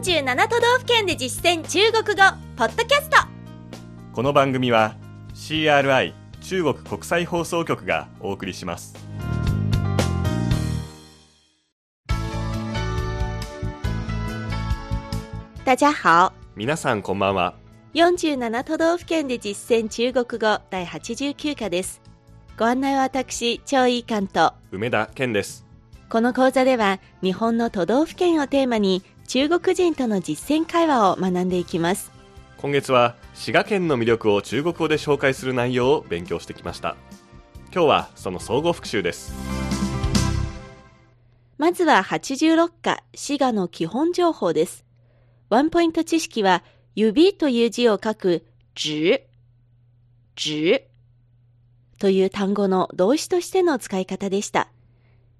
47都道府県で実践中国語ポッドキャスト。この番組は CRI 中国国際放送局がお送りします。大家好。皆さんこんばんは。47都道府県で実践中国語第89課です。ご案内は私張井関と。梅田健です。この講座では日本の都道府県をテーマに中国人との実践会話を学んでいきます。今月は滋賀県の魅力を中国語で紹介する内容を勉強してきました。今日はその総合復習です。まずは86課滋賀の基本情報です。ワンポイント知識は指という字を書く指指という単語の動詞としての使い方でした。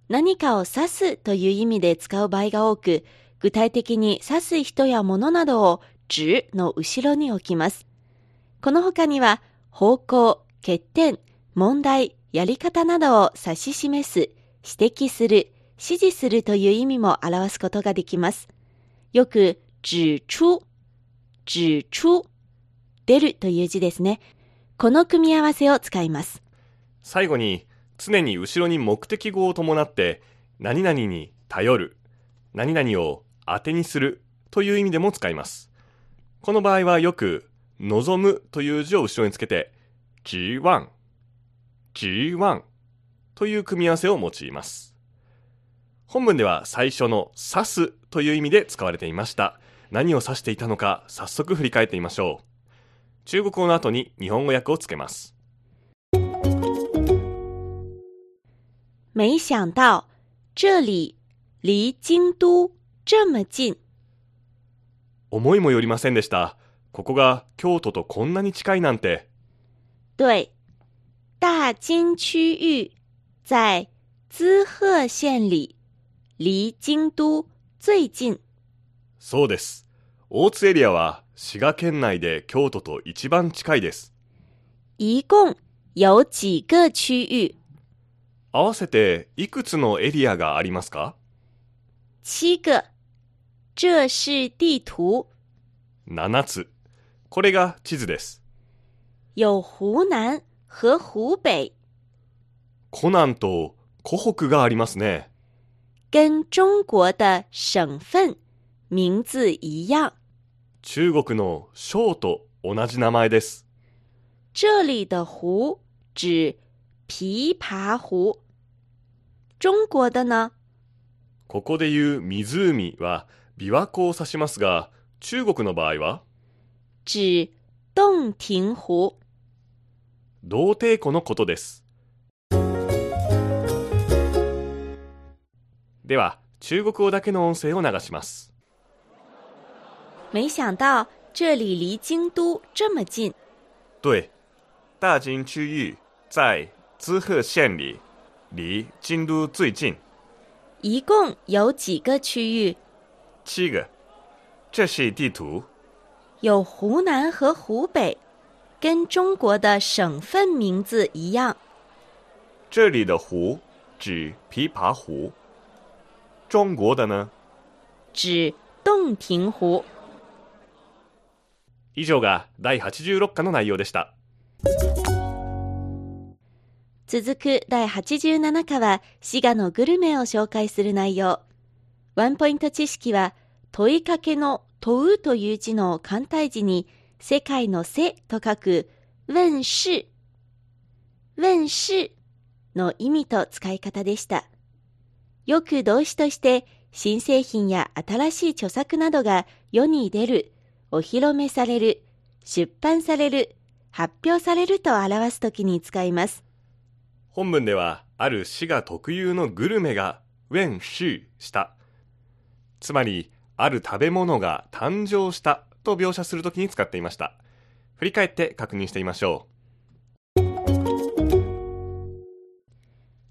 何かを指すという意味で使う場合が多く具体的に指す人や物などを指の後ろに置きます。この他には方向、欠点、問題、やり方などを指し示す、指摘する、指示するという意味も表すことができます。よく、指出、指出、出るという字ですね。この組み合わせを使います。最後に、常に後ろに目的語を伴って、何々に頼る、何々を当てにするという意味でも使います。この場合はよく、望むという字を後ろにつけて、G1、G1 という組み合わせを用います。本文では最初の指すという意味で使われていました。何を指していたのか早速振り返ってみましょう。中国語の後に日本語訳をつけます。没想到这里离京都这么近。思いもよりませんでした。ここが京都とこんなに近いなんて。对。大京区域在滋贺县里，离京都最近。そうです。大津エリアは滋賀県内で京都と一番近いです。一共有几个区域？合わせていくつのエリアがありますか？七个。这是地图。7つ。これが地図です。有湖南和湖北。湖南と湖北がありますね。跟中国的省份名字一样。中国の省と同じ名前です。这里的湖指琵琶湖。中国的呢？ここで言う湖は琵琶湖を指しますが、中国の場合は？指洞庭湖。洞庭湖のことです。では、中国語だけの音声を流します。没想到这里离京都这么近。对，大京区域在滋贺县里，离京都最近。一共有几个区域？七个，这是地图。有湖南和湖北，跟中国的省份名字一样。这里的湖指琵琶湖，中国的呢？指洞庭湖。以上が第86課の内容でした。続く第87課は滋賀のグルメを紹介する内容。ワンポイント知識は問いかけの問うという字の簡体字に世界のせと書く問世、問世の意味と使い方でした。よく動詞として新製品や新しい著作などが世に出る、お披露目される、出版される、発表されると表すときに使います。本文ではある市が特有のグルメがウェンシーしたつまり、ある食べ物が誕生したと描写するときに使っていました。振り返って確認してみましょう。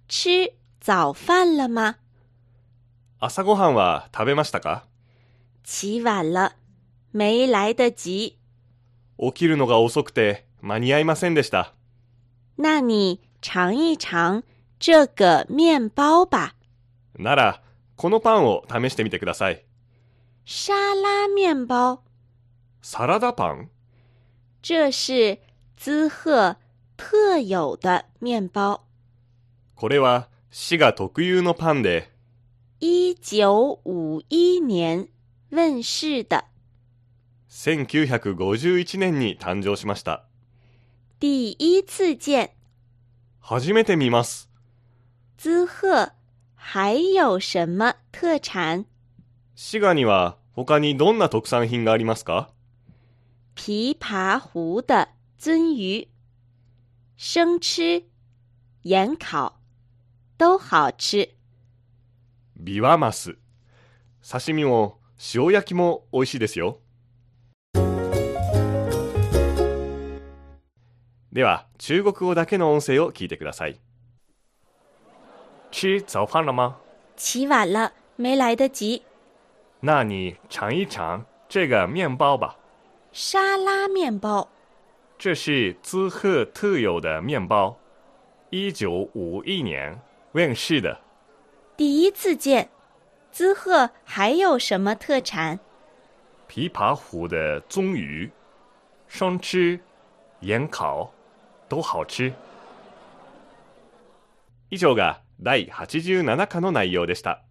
吃早飯了吗？朝ごはんは食べましたか？起晚了。没来得及。起きるのが遅くて間に合いませんでした。那你尝一尝这个面包吧。なら、このパンを試してみてください。沙拉面包。サラダパン？这是滋贺特有的面包。これは滋賀特有のパンで、一九五一年问世的1951年に誕生しました。第一次见初めて見ます。滋贺还有什么特产？滋賀には他にどんな特産品がありますか？琵琶湖的鳟鱼，生吃、盐烤都好吃。ビワマス。刺身も塩焼きも美味しいですよ。では、中国語だけの音声を聞いてください。吃早饭了吗？起晚了，没来得及。那你尝一尝这个面包吧。沙拉面包，这是滋贺特有的面包，一九五一年问世的。第一次见。滋贺还有什么特产？琵琶湖的鳟鱼，生吃、盐烤都好吃？以上が第87課の内容でした。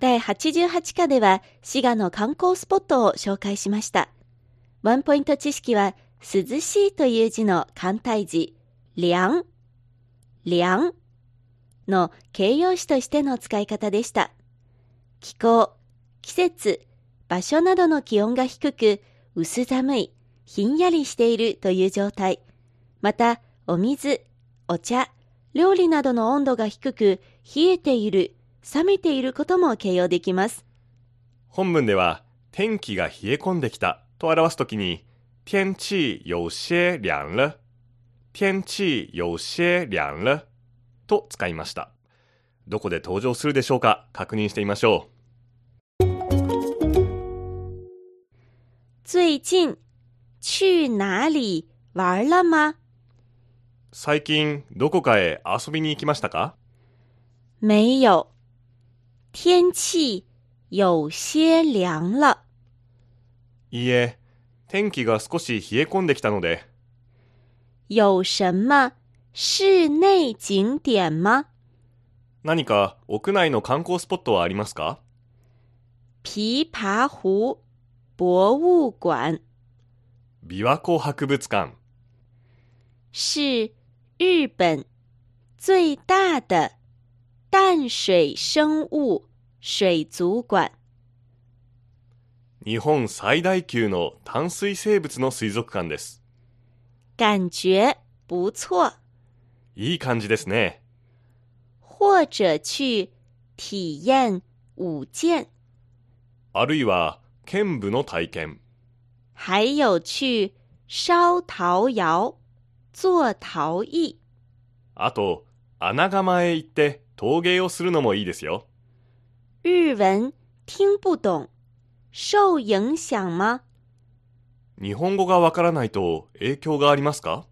第88課では滋賀の観光スポットを紹介しました。ワンポイント知識は涼しいという字の簡体字、涼、涼の形容詞としての使い方でした。気候、季節、場所などの気温が低く、薄寒い、ひんやりしているという状態。また、お水、お茶、料理などの温度が低く、冷えている、冷めていることも形容できます。本文では、天気が冷え込んできたと表すときに、天气有些凉了。天气有些凉了。と使いました。どこで登場するでしょうか確認してみましょう。最近、去哪里玩了吗？最近、どこかへ遊びに行きましたか？没有。天气有些凉了。いいえ、天気が少し冷え込んできたので。有什么室内景点吗？何か屋内の観光スポットはありますか？琵琶湖博物館琵琶湖博物館是日本最大的淡水生物水族館日本最大級の淡水生物の水族館です。感觉不错。いい感じですね。或者去体验舞剑。あるいは剣舞の体験。还有去烧陶窑、做陶艺。あと、穴窯へ行って陶芸をするのもいいですよ。日文听不懂。受影響吗日本語がわからないと影響がありますか？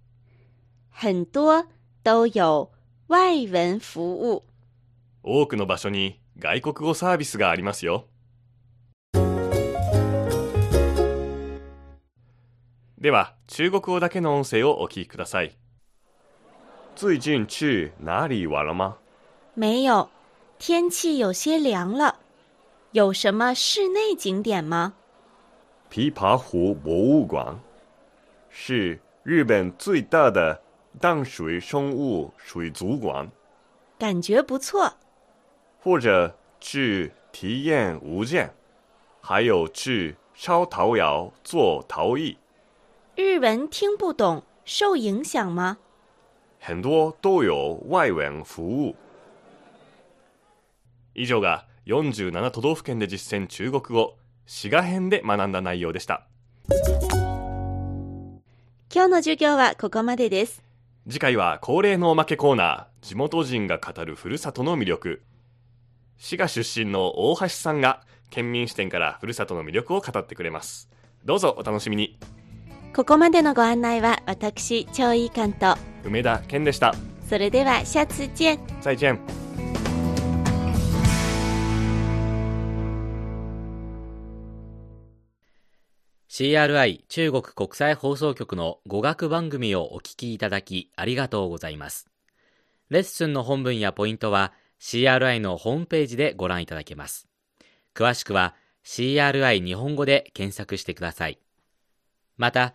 很多都有外文服務。多くの場所に外国語サービスがありますよ。では、中国語だけの音声をお聞きください。最近去哪里玩了吗？没有，天气有些凉了。有什么室内景点吗？琵琶湖博物馆是日本最大的淡水生物水族馆，感觉不错。或者去体验舞剑，还有去烧陶窑做陶艺。日文听不懂，受影响吗？很多都有外文服務。以上が47都道府県で実践中国語滋賀編で学んだ内容でした。今日の授業はここまでです。次回は恒例のおまけコーナー地元人が語るふるさとの魅力。滋賀出身の大橋さんが県民視点からふるさとの魅力を語ってくれます。どうぞお楽しみにここまでのご案内は私、超いい関と梅田健でした。それでは、シャツチェン。再ン。CRI 中国国際放送局の語学番組をお聞きいただきありがとうございます。レッスンの本文やポイントは CRI のホームページでご覧いただけます。詳しくは CRI 日本語で検索してください。また、